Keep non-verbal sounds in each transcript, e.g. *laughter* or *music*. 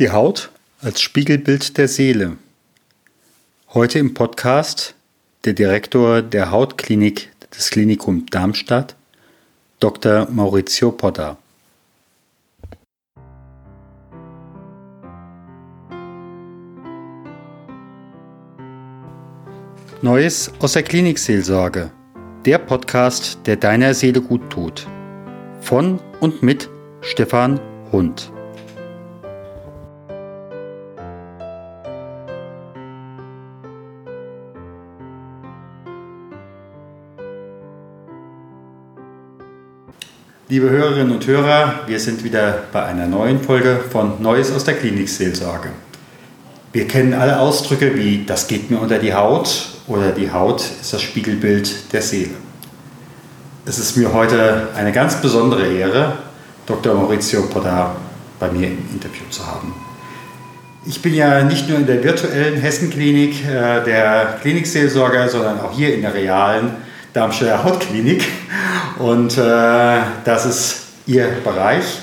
Die Haut als Spiegelbild der Seele. Heute im Podcast der Direktor der Hautklinik des Klinikum Darmstadt, Dr. Maurizio Potter. Neues aus der Klinikseelsorge. Der Podcast, der deiner Seele gut tut. Von und mit Stefan Hund. Liebe Hörerinnen und Hörer, wir sind wieder bei einer neuen Folge von Neues aus der Klinikseelsorge. Wir kennen alle Ausdrücke wie das geht mir unter die Haut oder die Haut ist das Spiegelbild der Seele. Es ist mir heute eine ganz besondere Ehre, Dr. Maurizio Poda bei mir im Interview zu haben. Ich bin ja nicht nur in der virtuellen Hessenklinik äh, der Klinikseelsorger, sondern auch hier in der realen Darmstädter Hautklinik. Und äh, das ist Ihr Bereich.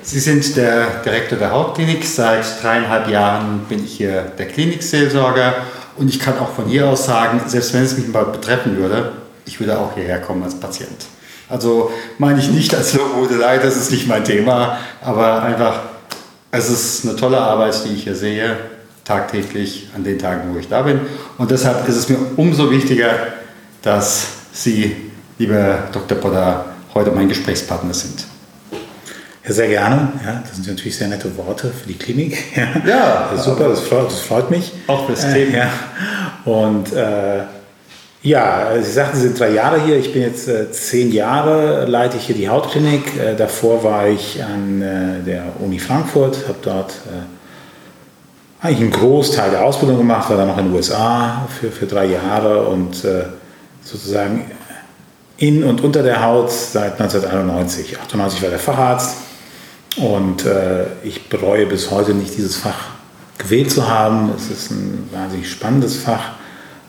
Sie sind der Direktor der Hautklinik. Seit dreieinhalb Jahren bin ich hier der Klinikseelsorger. Und ich kann auch von hier aus sagen, selbst wenn es mich mal betreffen würde, ich würde auch hierher kommen als Patient. Also meine ich nicht *laughs* als Lobodelei, das ist nicht mein Thema, aber einfach, es ist eine tolle Arbeit, die ich hier sehe, tagtäglich an den Tagen, wo ich da bin. Und deshalb ist es mir umso wichtiger, dass Sie, lieber Dr. Potter, heute mein Gesprächspartner sind. Ja, sehr gerne. Ja, das sind natürlich sehr nette Worte für die Klinik. *laughs* Ja, ja super, das freut, das freut, mich. Auch fürs äh, Thema. Ja. Und äh, ja, Sie sagten, Sie sind drei Jahre hier. Ich bin jetzt äh, zehn Jahre, leite ich hier die Hautklinik. Äh, davor war ich an äh, der Uni Frankfurt, habe dort äh, eigentlich einen Großteil der Ausbildung gemacht, war dann noch in den USA für, für drei Jahre und sozusagen in und unter der Haut seit 1991. 98 war der Facharzt und äh, ich bereue bis heute nicht dieses Fach gewählt zu haben. Es ist ein wahnsinnig spannendes Fach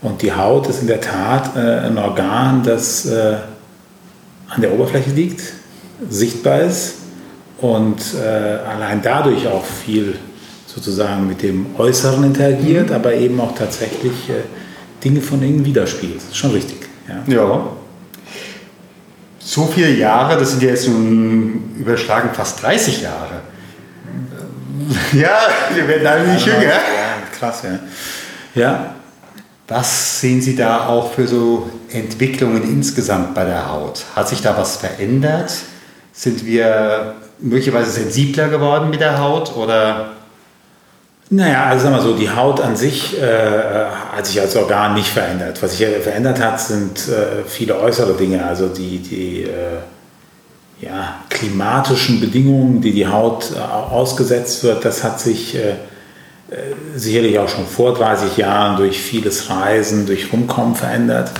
und die Haut ist in der Tat äh, ein Organ, das äh, an der Oberfläche liegt, sichtbar ist und äh, allein dadurch auch viel sozusagen mit dem Äußeren interagiert, mhm. aber eben auch tatsächlich äh, Dinge von innen widerspiegelt. Das ist schon richtig. Ja. ja. So viele Jahre, das sind ja jetzt nun überschlagen fast 30 Jahre. *laughs* Ja, wir werden alle nicht jünger. Ja, krass, ja. Ja. Was sehen Sie da auch für so Entwicklungen insgesamt bei der Haut? Hat sich da was verändert? Sind wir möglicherweise sensibler geworden mit der Haut oder naja, also sagen wir so, die Haut an sich äh, hat sich als Organ nicht verändert. Was sich verändert hat, sind äh, viele äußere Dinge, also die, die äh, ja, klimatischen Bedingungen, die die Haut äh, ausgesetzt wird, das hat sich äh, äh, sicherlich auch schon vor 30 Jahren durch vieles Reisen, durch Rumkommen verändert.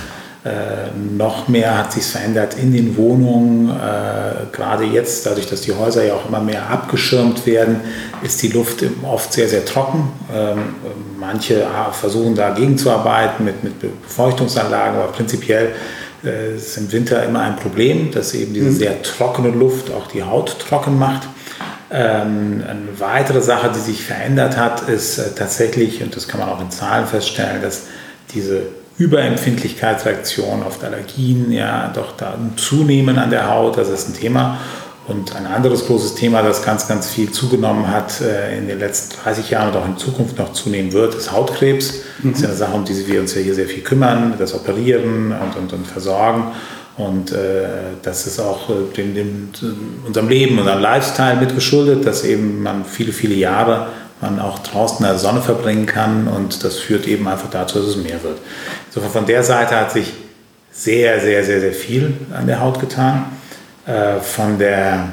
Äh, noch mehr hat sich verändert in den Wohnungen. Äh, gerade jetzt, dadurch, dass die Häuser ja auch immer mehr abgeschirmt werden, ist die Luft oft sehr, sehr trocken. Ähm, manche versuchen dagegen zu arbeiten mit, mit Befeuchtungsanlagen, aber prinzipiell äh, ist im Winter immer ein Problem, dass eben diese mhm. sehr trockene Luft auch die Haut trocken macht. Ähm, eine weitere Sache, die sich verändert hat, ist äh, tatsächlich, und das kann man auch in Zahlen feststellen, dass diese Überempfindlichkeitsreaktionen auf Allergien ja doch da zunehmen an der Haut, das ist ein Thema. Und ein anderes großes Thema, das ganz, ganz viel zugenommen hat äh, in den letzten 30 Jahren und auch in Zukunft noch zunehmen wird, ist Hautkrebs. Mhm. Das ist eine Sache, um die wir uns ja hier sehr viel kümmern, das Operieren und, und, und Versorgen. Und äh, das ist auch äh, dem, dem, unserem Leben, unserem Lifestyle mitgeschuldet, dass eben man viele, viele Jahre man auch draußen in der Sonne verbringen kann und das führt eben einfach dazu, dass es mehr wird. Insofern von der Seite hat sich sehr, sehr, sehr, sehr viel an der Haut getan. Äh, von der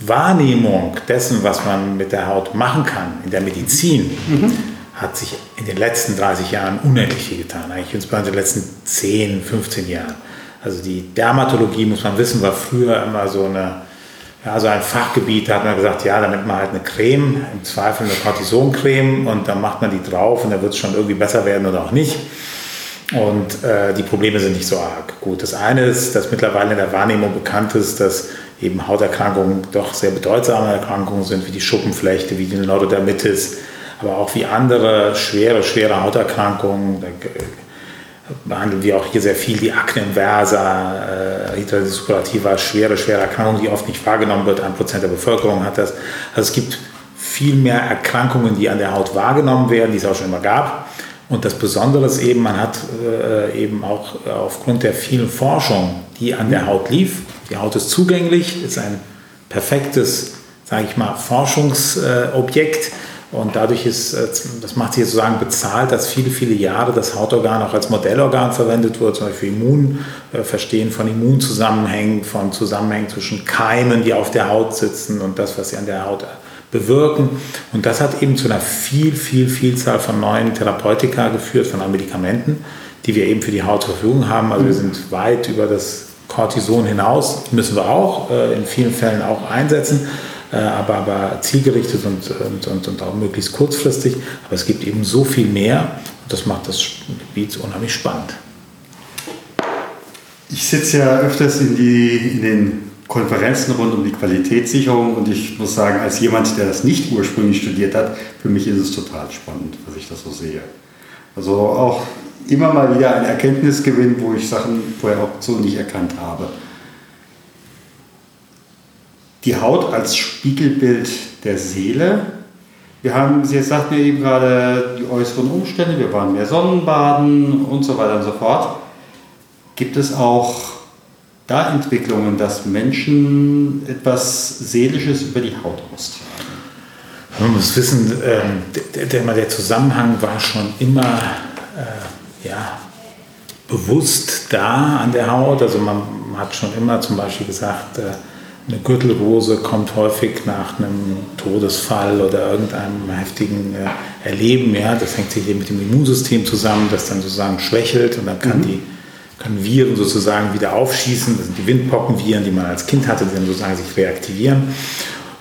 Wahrnehmung dessen, was man mit der Haut machen kann in der Medizin, mhm. hat sich in den letzten 30 Jahren unendlich viel getan. Eigentlich insbesondere in den letzten 10, 15 Jahren. Also die Dermatologie, muss man wissen, war früher immer so eine ja, so ein Fachgebiet, da hat man gesagt, ja, da nimmt man halt eine Creme, im Zweifel eine Cortisoncreme und dann macht man die drauf und dann wird es schon irgendwie besser werden oder auch nicht. Und äh, die Probleme sind nicht so arg. Gut, das eine ist, dass mittlerweile in der Wahrnehmung bekannt ist, dass eben Hauterkrankungen doch sehr bedeutsame Erkrankungen sind, wie die Schuppenflechte, wie die Neurodermitis, aber auch wie andere schwere, schwere Hauterkrankungen. Da behandeln wir auch hier sehr viel die Akne inversa, äh, suppurativa, schwere, schwere Erkrankungen, die oft nicht wahrgenommen wird. Ein Prozent der Bevölkerung hat das. Also es gibt viel mehr Erkrankungen, die an der Haut wahrgenommen werden, die es auch schon immer gab. Und das Besondere ist eben, man hat äh, eben auch aufgrund der vielen Forschung, die an der Haut lief, die Haut ist zugänglich, ist ein perfektes, sage ich mal, Forschungsobjekt. Äh, und dadurch ist, äh, das macht sich sozusagen bezahlt, dass viele, viele Jahre das Hautorgan auch als Modellorgan verwendet wird, zum Beispiel Immun, äh, von Immunzusammenhängen, von Zusammenhängen zwischen Keimen, die auf der Haut sitzen und das, was sie an der Haut bewirken. Und das hat eben zu einer viel, viel, Vielzahl von neuen Therapeutika geführt, von neuen Medikamenten, die wir eben für die Haut zur Verfügung haben. Also wir sind weit über das Cortison hinaus, müssen wir auch äh, in vielen Fällen auch einsetzen. Äh, aber, aber zielgerichtet und, und, und, und, auch möglichst kurzfristig. Aber es gibt eben so viel mehr und das macht das Gebiet unheimlich spannend. Ich sitze ja öfters in, die, in den Konferenzen rund um die Qualitätssicherung und ich muss sagen, als jemand, der das nicht ursprünglich studiert hat, für mich ist es total spannend, was ich das so sehe. Also auch immer mal wieder ein Erkenntnisgewinn, wo ich Sachen vorher auch so nicht erkannt habe die Haut als Spiegelbild der Seele. Wir haben, Sie sagten ja eben gerade die äußeren Umstände, wir waren mehr Sonnenbaden und so weiter und so fort. Gibt es auch da Entwicklungen, dass Menschen etwas Seelisches über die Haut austragen? Man muss wissen, ähm, der, der, Zusammenhang war schon immer äh, ja, bewusst da an der Haut. Also man hat schon immer zum Beispiel gesagt, äh, eine Gürtelrose kommt häufig nach einem Todesfall oder irgendeinem heftigen äh, Erleben. Ja, das hängt sich eben mit dem Immunsystem zusammen, das dann sozusagen schwächelt und dann kann mhm. die, können Viren sozusagen wieder aufschießen. Das sind die Windpockenviren, die man als Kind hatte, die dann sozusagen sich reaktivieren.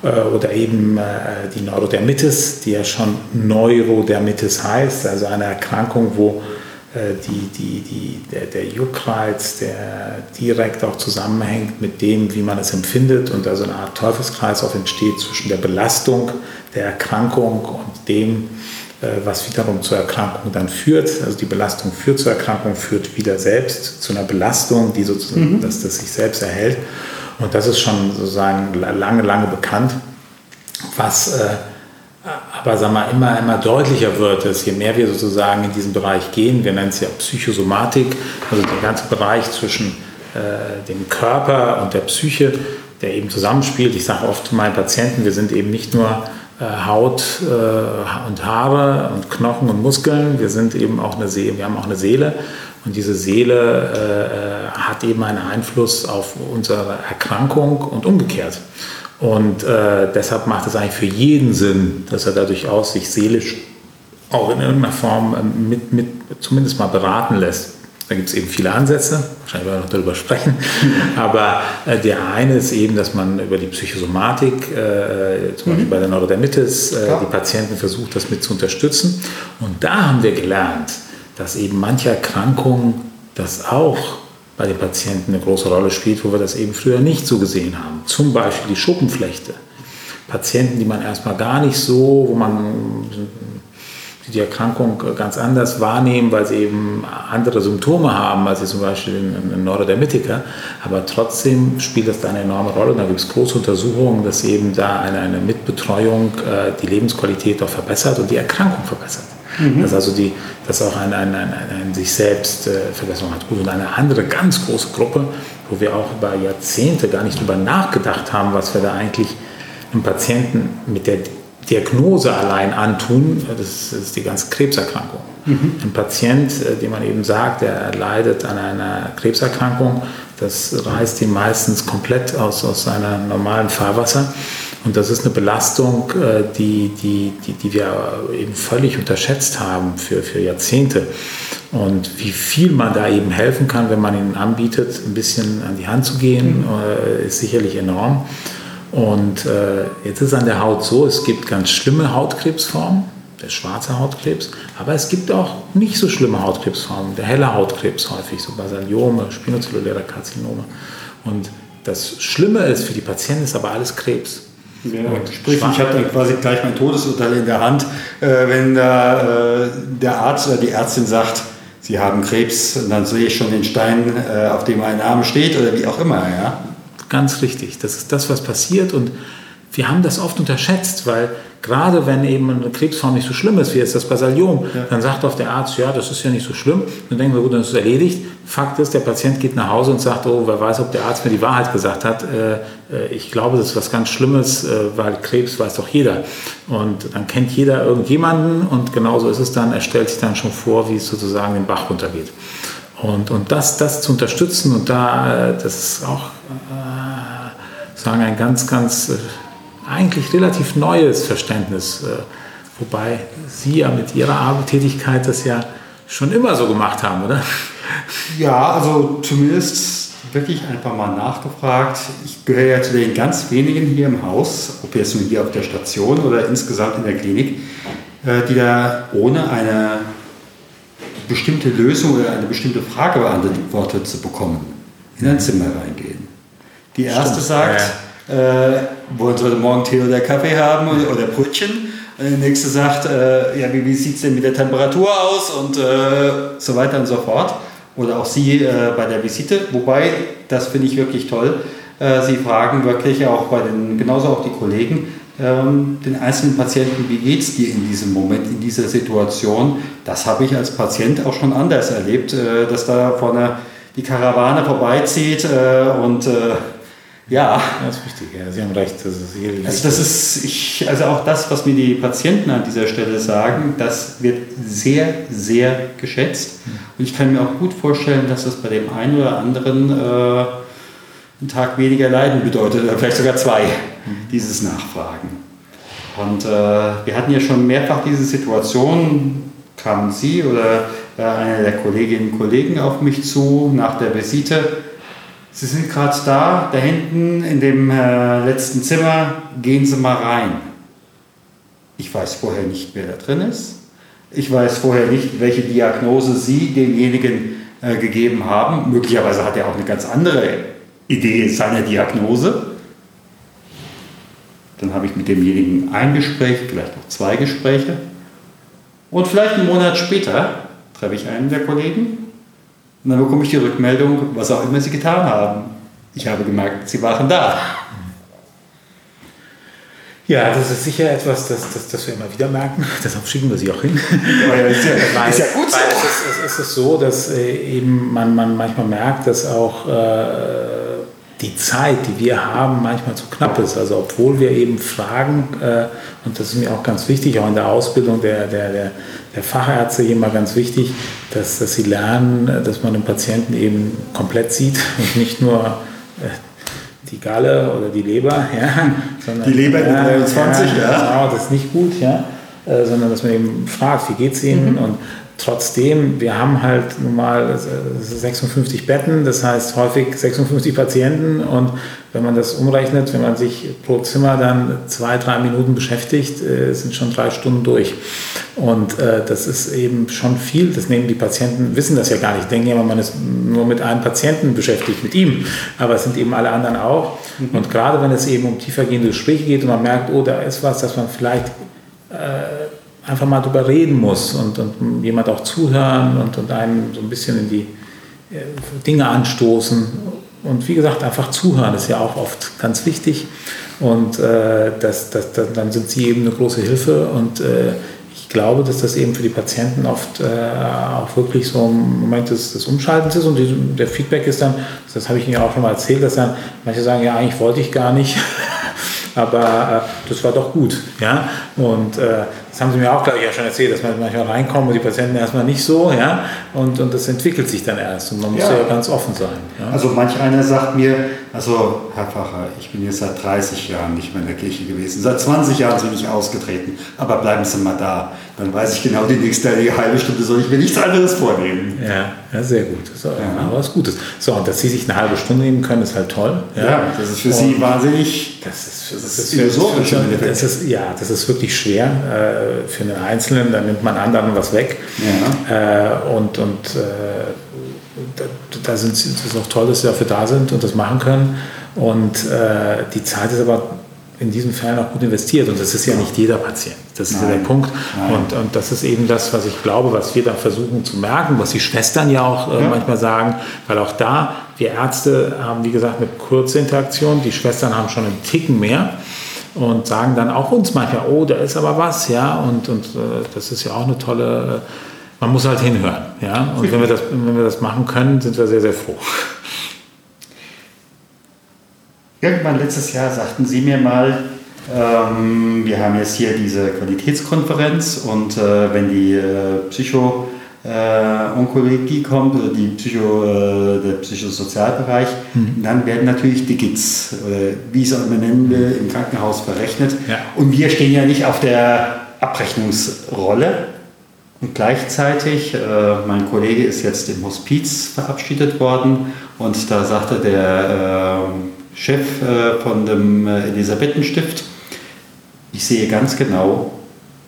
Äh, oder eben äh, die Neurodermitis, die ja schon Neurodermitis heißt, also eine Erkrankung, wo die, die, die, der, der Juckreiz, der direkt auch zusammenhängt mit dem, wie man es empfindet und also eine Art Teufelskreislauf entsteht zwischen der Belastung der Erkrankung und dem, äh, was wiederum zur Erkrankung dann führt. Also die Belastung führt zur Erkrankung, führt wieder selbst zu einer Belastung, die sozusagen, mhm. dass das sich selbst erhält. Und das ist schon sozusagen lange, lange bekannt, was äh, aber sag mal, immer, immer deutlicher wird es, je mehr wir sozusagen in diesen Bereich gehen, wir nennen es ja Psychosomatik, also der ganze Bereich zwischen äh, dem Körper und der Psyche, der eben zusammenspielt. Ich sage oft meinen Patienten, wir sind eben nicht nur äh, Haut äh, und Haare und Knochen und Muskeln, wir sind eben auch eine Seele, wir haben auch eine Seele und diese Seele äh, hat eben einen Einfluss auf unsere Erkrankung und umgekehrt. Und äh, deshalb macht es eigentlich für jeden Sinn, dass er da durchaus sich seelisch auch in irgendeiner Form ähm, mit, mit zumindest mal beraten lässt. Da gibt es eben viele Ansätze, wahrscheinlich werden wir noch darüber sprechen. *laughs* Aber äh, der eine ist eben, dass man über die Psychosomatik, äh, zum Beispiel mhm. bei der Neurodermitis, äh, die Patienten versucht, das mit zu unterstützen. Und da haben wir gelernt, dass eben manche Erkrankungen das auch bei den Patienten eine große Rolle spielt, wo wir das eben früher nicht so gesehen haben. Zum Beispiel die Schuppenflechte. Patienten, die man erstmal gar nicht so, wo man die Erkrankung ganz anders wahrnehmen, weil sie eben andere Symptome haben, als sie zum Beispiel ein Neurodermitiker. Aber trotzdem spielt das da eine enorme Rolle. Da gibt es große Untersuchungen, dass eben da eine, eine Mitbetreuung äh, die Lebensqualität auch verbessert und die Erkrankung verbessert. Mhm. Dass also die, dass auch ein, ein, ein, ein sich selbst äh, Verbesserung hat. Gut, und eine andere ganz große Gruppe, wo wir auch über Jahrzehnte gar nicht drüber nachgedacht haben, was wir da eigentlich einem Patienten mit der Diagnose allein antun, das ist die ganze Krebserkrankung. Mhm. Ein Patient, äh, dem man eben sagt, der leidet an einer Krebserkrankung, das reißt ihn meistens komplett aus, aus seinem normalen Fahrwasser. Und das ist eine Belastung, äh, die, die, die, die wir eben völlig unterschätzt haben für, für Jahrzehnte. Und wie viel man da eben helfen kann, wenn man ihnen anbietet, ein bisschen an die Hand zu gehen, mhm. ist sicherlich enorm. Und äh, jetzt ist an der Haut so, es gibt ganz schlimme Hautkrebsformen, der schwarze Hautkrebs, aber es gibt auch nicht so schlimme Hautkrebsformen, der helle Hautkrebs häufig, so Basaliome, spinozelluläre Karzinome. Und Das Schlimme ist für die Patienten ist aber alles Krebs. Ja, sprich, ich habe dann quasi gleich mein Todesurteil in der Hand, äh, wenn da, äh, der Arzt oder die Ärztin sagt, Sie haben Krebs, und dann sehe ich schon den Stein, äh, auf dem mein Name steht oder wie auch immer. Ja? Ganz richtig, das ist das, was passiert und wir haben das oft unterschätzt, weil gerade wenn eben eine Krebsform nicht so schlimm ist, wie jetzt das Basaliom, ja. dann sagt oft der Arzt, ja, das ist ja nicht so schlimm. Dann denken wir, gut, dann ist es erledigt. Fakt ist, der Patient geht nach Hause und sagt, oh, wer weiß, ob der Arzt mir die Wahrheit gesagt hat. Äh, äh, ich glaube, das ist was ganz Schlimmes, äh, weil Krebs weiß doch jeder. Und dann kennt jeder irgendjemanden und genauso ist es dann, er stellt sich dann schon vor, wie es sozusagen den Bach runtergeht. Und, und das, das zu unterstützen und da, das ist auch, äh, sagen, ein ganz, ganz eigentlich relativ neues Verständnis, äh, wobei Sie ja mit Ihrer Tätigkeit das ja schon immer so gemacht haben, oder? Ja, also zumindest wirklich einfach mal nachgefragt. Ich gehöre ja zu den ganz wenigen hier im Haus, ob jetzt nur hier auf der Station oder insgesamt in der Klinik, äh, die da ohne eine bestimmte Lösung oder eine bestimmte Frage beantwortet zu bekommen, in ein Zimmer reingehen. Die erste Stimmt. sagt, ja äh, wollen Sie heute Morgen Tee oder Kaffee haben oder Brötchen? Und der nächste sagt, äh, ja, wie, wie sieht es denn mit der Temperatur aus und äh, so weiter und so fort. Oder auch Sie äh, bei der Visite, wobei, das finde ich wirklich toll, äh, Sie fragen wirklich auch bei den, genauso auch die Kollegen, ähm, den einzelnen Patienten, wie geht es dir in diesem Moment, in dieser Situation? Das habe ich als Patient auch schon anders erlebt, äh, dass da vorne die Karawane vorbeizieht und ja. Das ist wichtig, ja. Sie haben recht. Das ist also, das ist, ich, also auch das, was mir die Patienten an dieser Stelle sagen, das wird sehr, sehr geschätzt. Und ich kann mir auch gut vorstellen, dass das bei dem einen oder anderen äh, einen Tag weniger Leiden bedeutet, oder vielleicht sogar zwei, dieses Nachfragen. Und äh, wir hatten ja schon mehrfach diese Situation, kamen Sie oder äh, einer der Kolleginnen und Kollegen auf mich zu nach der Visite Sie sind gerade da, da hinten in dem äh, letzten Zimmer, gehen Sie mal rein. Ich weiß vorher nicht, wer da drin ist. Ich weiß vorher nicht, welche Diagnose Sie demjenigen äh, gegeben haben. Möglicherweise hat er auch eine ganz andere Idee seiner Diagnose. Dann habe ich mit demjenigen ein Gespräch, vielleicht noch zwei Gespräche. Und vielleicht einen Monat später treffe ich einen der Kollegen und dann bekomme ich die Rückmeldung, was auch immer sie getan haben. Ich habe gemerkt, sie waren da. Ja, das ist sicher etwas, das, das, das wir immer wieder merken. *laughs* Deshalb schicken wir sie auch hin. Ja, ist, ja, *laughs* weil, ist ja gut so. Es ist, es ist so, dass äh, eben man, man manchmal merkt, dass auch äh, die Zeit, die wir haben, manchmal zu knapp ist. Also obwohl wir eben fragen, äh, und das ist mir auch ganz wichtig, auch in der Ausbildung der, der, der, der Fachärzte immer ganz wichtig, dass, dass sie lernen, dass man den Patienten eben komplett sieht *laughs* und nicht nur äh, die Galle oder die Leber, *laughs* ja, sondern, die Leber in ja, 23, ja, ja. Genau, das ist nicht gut, ja, äh, sondern dass man eben fragt, wie geht es Ihnen mhm. und Trotzdem, wir haben halt nun mal 56 Betten, das heißt häufig 56 Patienten und wenn man das umrechnet, wenn man sich pro Zimmer dann zwei, drei Minuten beschäftigt, äh, sind schon drei Stunden durch. Und äh, das ist eben schon viel, das nehmen die Patienten, wissen das ja gar nicht, denken immer, man ist nur mit einem Patienten beschäftigt, mit ihm, aber es sind eben alle anderen auch. Mhm. Und gerade wenn es eben um tiefergehende Gespräche geht und man merkt, oh, da ist was, dass man vielleicht... Einfach mal drüber reden muss und, und jemand auch zuhören und, und einem so ein bisschen in die äh, Dinge anstoßen. Und wie gesagt, einfach zuhören ist ja auch oft ganz wichtig. Und äh, das, das, das, dann sind sie eben eine große Hilfe. Und äh, ich glaube, dass das eben für die Patienten oft äh, auch wirklich so ein Moment des, des Umschaltens ist. Und die, der Feedback ist dann, das habe ich Ihnen ja auch schon mal erzählt, dass dann manche sagen, ja, eigentlich wollte ich gar nicht. *laughs* aber äh, das war doch gut. Ja? Und äh, das haben Sie mir auch, glaube ich, ja schon erzählt, dass man manchmal reinkommt und die Patienten erstmal nicht so, ja, und, und das entwickelt sich dann erst und man muss ja, ja ganz offen sein. Ja? Also manch einer sagt mir, also Herr Pfacher, ich bin jetzt seit 30 Jahren nicht mehr in der Kirche gewesen, seit 20 Jahren bin ich ausgetreten, aber bleiben Sie mal da, dann weiß ich genau, die nächste halbe Stunde soll ich mir nichts anderes vornehmen. Ja, ja sehr gut, das ist ja. was Gutes. So, und dass Sie sich eine halbe Stunde nehmen können, ist halt toll. Ja, ja das ist für und Sie wahnsinnig, das ist, das ist, philosophisch. Das ist, ja, das ist wirklich schwer äh, für einen Einzelnen, dann nimmt man anderen was weg. Ja. Äh, und und äh, da, da sind, es ist auch toll, dass sie dafür da sind und das machen können. Und äh, die Zeit ist aber in diesen Fällen auch gut investiert. Und das ist ja nicht jeder Patient. Das ist Nein. ja der Punkt. Und, und das ist eben das, was ich glaube, was wir da versuchen zu merken, was die Schwestern ja auch äh, ja. manchmal sagen, weil auch da, wir Ärzte haben, wie gesagt, eine kurze Interaktion, die Schwestern haben schon einen Ticken mehr und sagen dann auch uns manchmal, oh, da ist aber was, ja, und, und äh, das ist ja auch eine tolle, man muss halt hinhören, ja, und wenn wir, das, wenn wir das machen können, sind wir sehr, sehr froh. Irgendwann letztes Jahr sagten Sie mir mal, ähm, wir haben jetzt hier diese Qualitätskonferenz und äh, wenn die äh, Psycho äh, Onkologie kommt oder die Psycho, äh, der Psychosozialbereich, mhm. dann werden natürlich die GITs oder wie es auch immer nennen will, im Krankenhaus verrechnet. Ja. Und wir stehen ja nicht auf der Abrechnungsrolle. Und gleichzeitig, äh, mein Kollege ist jetzt im Hospiz verabschiedet worden und da sagte der äh, Chef äh, von dem äh, Elisabethenstift, ich sehe ganz genau,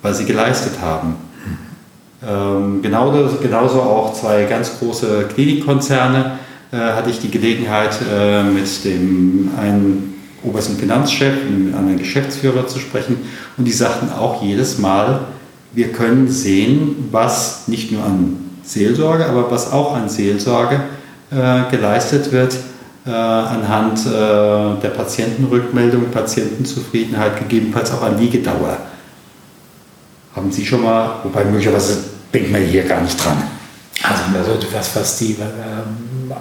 was sie geleistet haben. Ähm, genauso, genauso auch zwei ganz große Klinikkonzerne äh, hatte ich die Gelegenheit, äh, mit dem einen obersten Finanzchef und mit einem Geschäftsführer zu sprechen. Und die sagten auch jedes Mal, wir können sehen, was nicht nur an Seelsorge, aber was auch an Seelsorge äh, geleistet wird äh, anhand äh, der Patientenrückmeldung, Patientenzufriedenheit, gegebenenfalls auch an Liegedauer. Haben Sie schon mal, wobei möglicherweise denkt man hier gar nicht dran. Also, was, was die, ähm,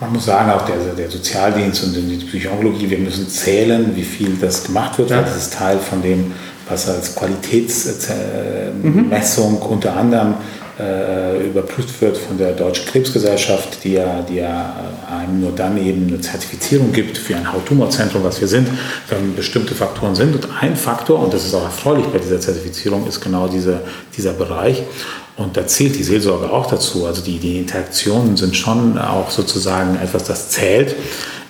man muss sagen, auch der, der Sozialdienst und die Psychologie, wir müssen zählen, wie viel das gemacht wird, ja. weil das ist Teil von dem, was als Qualitätsmessung mhm. unter anderem äh, überprüft wird von der Deutschen Krebsgesellschaft, die ja, die ja äh, einem nur dann eben eine Zertifizierung gibt für ein Hauttumorzentrum, was wir sind, wenn bestimmte Faktoren sind. Und ein Faktor, und das ist auch erfreulich bei dieser Zertifizierung, ist genau diese, dieser Bereich. Und da zählt die Seelsorge auch dazu. Also die, die Interaktionen sind schon auch sozusagen etwas, das zählt.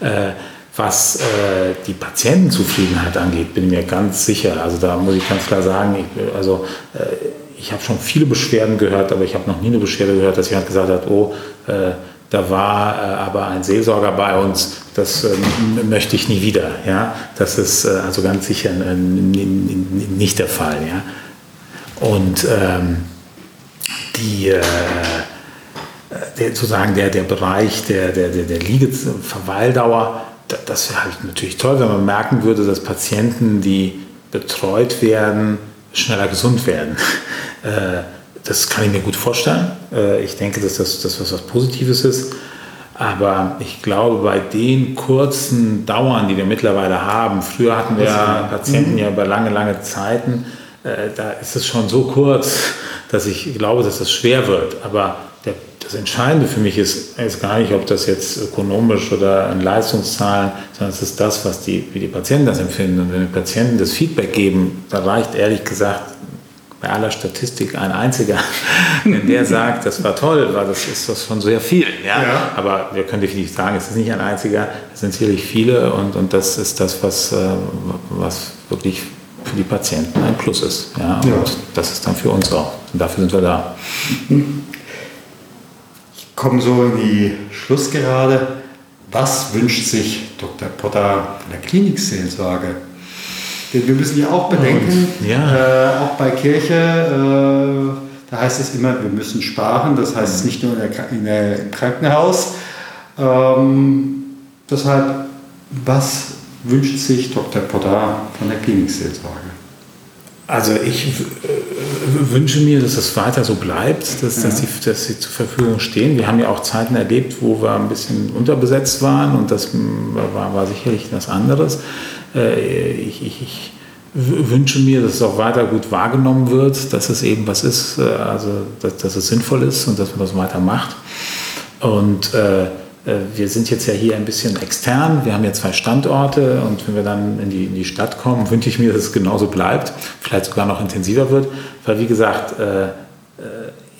Äh, was äh, die Patientenzufriedenheit angeht, bin ich mir ganz sicher. Also da muss ich ganz klar sagen, ich, also äh, ich habe schon viele Beschwerden gehört, aber ich habe noch nie eine Beschwerde gehört, dass jemand gesagt hat, oh, äh, da war äh, aber ein Seelsorger bei uns, das äh, möchte ich nie wieder. Ja? Das ist äh, also ganz sicher nicht der Fall. Ja? Und ähm, die, äh, der, sozusagen der, der Bereich der, der, der, der Liegeverweildauer, das wäre halt natürlich toll, wenn man merken würde, dass Patienten, die betreut werden, schneller gesund werden. Äh, das kann ich mir gut vorstellen. Äh, ich denke, dass das, das was, was Positives ist. Aber ich glaube, bei den kurzen Dauern, die wir mittlerweile haben, früher hatten wir ja Patienten mhm. ja über lange, lange Zeiten, äh, da ist es schon so kurz, dass ich glaube, dass das schwer wird. Aber der, das Entscheidende für mich ist, ist gar nicht, ob das jetzt ökonomisch oder in Leistungszahlen, sondern es ist das, was die, wie die Patienten das empfinden. Und wenn die Patienten das Feedback geben, da reicht ehrlich gesagt bei aller Statistik ein einziger, *laughs* wenn der sagt, das war toll, weil das ist das schon sehr viel. Ja? ja? Aber wir können definitiv sagen, es ist nicht ein einziger, es sind sicherlich viele und, und das ist das, was, äh, was wirklich für die Patienten ein Plus ist. Ja? Und ja. das ist dann für uns auch. Und dafür sind wir da. Ich komme so in die Schlussgerade. Was wünscht sich Dr. Potter von der Klinikseelsorge denn wir müssen ja auch bedenken, ja. Äh, auch bei Kirche, äh, da heißt es immer, wir müssen sparen. Das heißt es nicht nur in der, in der, im Krankenhaus. Ähm, deshalb, was wünscht sich Dr. Potter von der Klinikseelsorge? Also ich äh, wünsche mir, dass es weiter so bleibt, dass, ja. dass, sie, dass sie zur Verfügung stehen. Wir haben ja auch Zeiten erlebt, wo wir ein bisschen unterbesetzt waren und das war, war sicherlich was anderes. Äh, ich, ich, ich, wünsche mir, dass es auch weiter gut wahrgenommen wird, dass es eben was ist, äh, also dass, dass es sinnvoll ist und dass man das weiter macht. Und äh, äh, wir sind jetzt ja hier ein bisschen extern. Wir haben ja zwei Standorte und wenn wir dann in die, in die Stadt kommen, wünsche ich mir, dass es genauso bleibt, vielleicht sogar noch intensiver wird, weil wie gesagt, äh,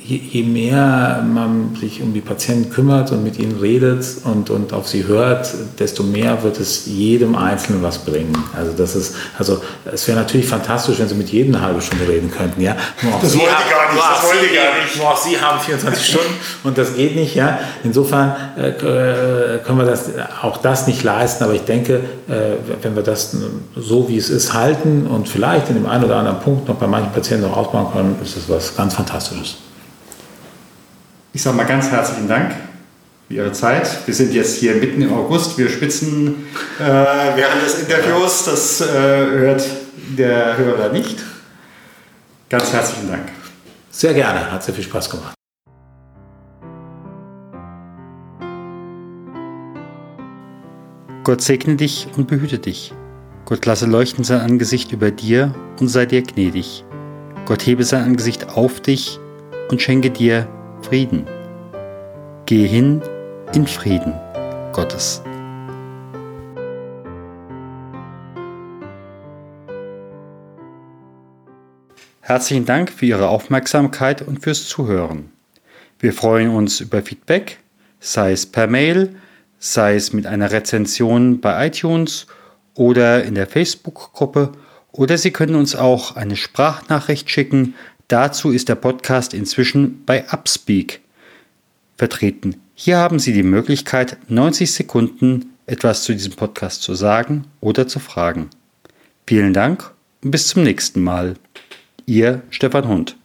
je, je, mehr man sich um die Patienten kümmert und mit ihnen redet und, und auf sie hört, desto mehr wird es jedem Einzelnen was bringen. Also das ist, also es wäre natürlich fantastisch, wenn Sie mit jedem eine halbe Stunde reden könnten, ja. Das wollte ich gar nicht, das wollte ich gar nicht. Nur auch Sie haben 24 Stunden und das geht nicht, ja. Insofern äh, äh, können wir das, auch das nicht leisten, aber ich denke, äh, wenn wir das so wie es ist halten und vielleicht in dem einen oder anderen Punkt noch bei manchen Patienten noch ausbauen können, ist das was ganz Fantastisches. Ich sage mal ganz herzlichen Dank für Ihre Zeit. Wir sind jetzt hier mitten im August. Wir spitzen äh, während des Interviews. Das äh, hört der Hörer nicht. Ganz herzlichen Dank. Sehr gerne. Hat sehr viel Spaß gemacht. Gott segne dich und behüte dich. Gott lasse leuchten sein Angesicht über dir und sei dir gnädig. Gott hebe sein Angesicht auf dich und schenke dir Frieden. Gehe hin in Frieden Gottes. Herzlichen Dank für Ihre Aufmerksamkeit und fürs Zuhören. Wir freuen uns über Feedback, sei es per Mail, sei es mit einer Rezension bei iTunes oder in der Facebook-Gruppe oder Sie können uns auch eine Sprachnachricht schicken Dazu ist der Podcast inzwischen bei Upspeak vertreten. Hier haben Sie die Möglichkeit, 90 Sekunden etwas zu diesem Podcast zu sagen oder zu fragen. Vielen Dank und bis zum nächsten Mal. Ihr Stefan Hund.